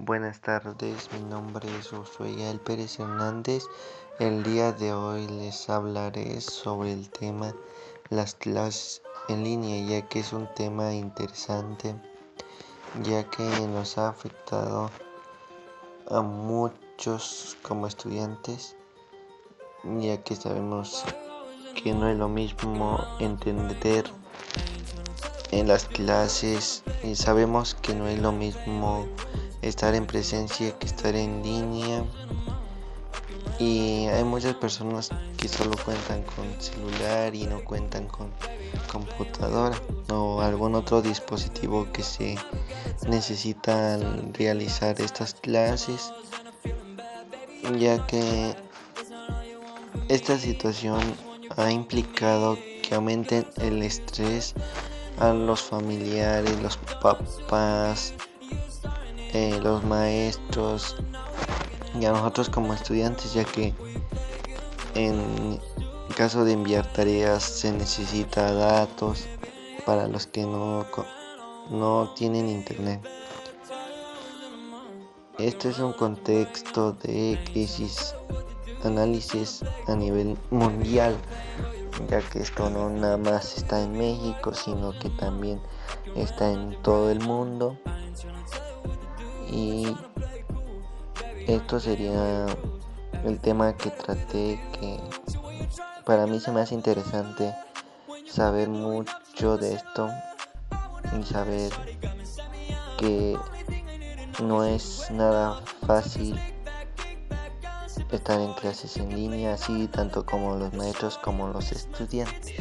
Buenas tardes, mi nombre es Josué Pérez Hernández. El día de hoy les hablaré sobre el tema las clases en línea, ya que es un tema interesante, ya que nos ha afectado a muchos como estudiantes, ya que sabemos que no es lo mismo entender en las clases y sabemos que no es lo mismo estar en presencia que estar en línea. Y hay muchas personas que solo cuentan con celular y no cuentan con computadora o algún otro dispositivo que se necesita al realizar estas clases ya que esta situación ha implicado que aumenten el estrés a los familiares, los papás, eh, los maestros y a nosotros como estudiantes, ya que en caso de enviar tareas se necesita datos para los que no, no tienen internet. Este es un contexto de crisis análisis a nivel mundial ya que esto no nada más está en México, sino que también está en todo el mundo. Y esto sería el tema que traté que para mí se me hace interesante saber mucho de esto y saber que no es nada fácil estar en clases en línea, así tanto como los maestros como los estudiantes.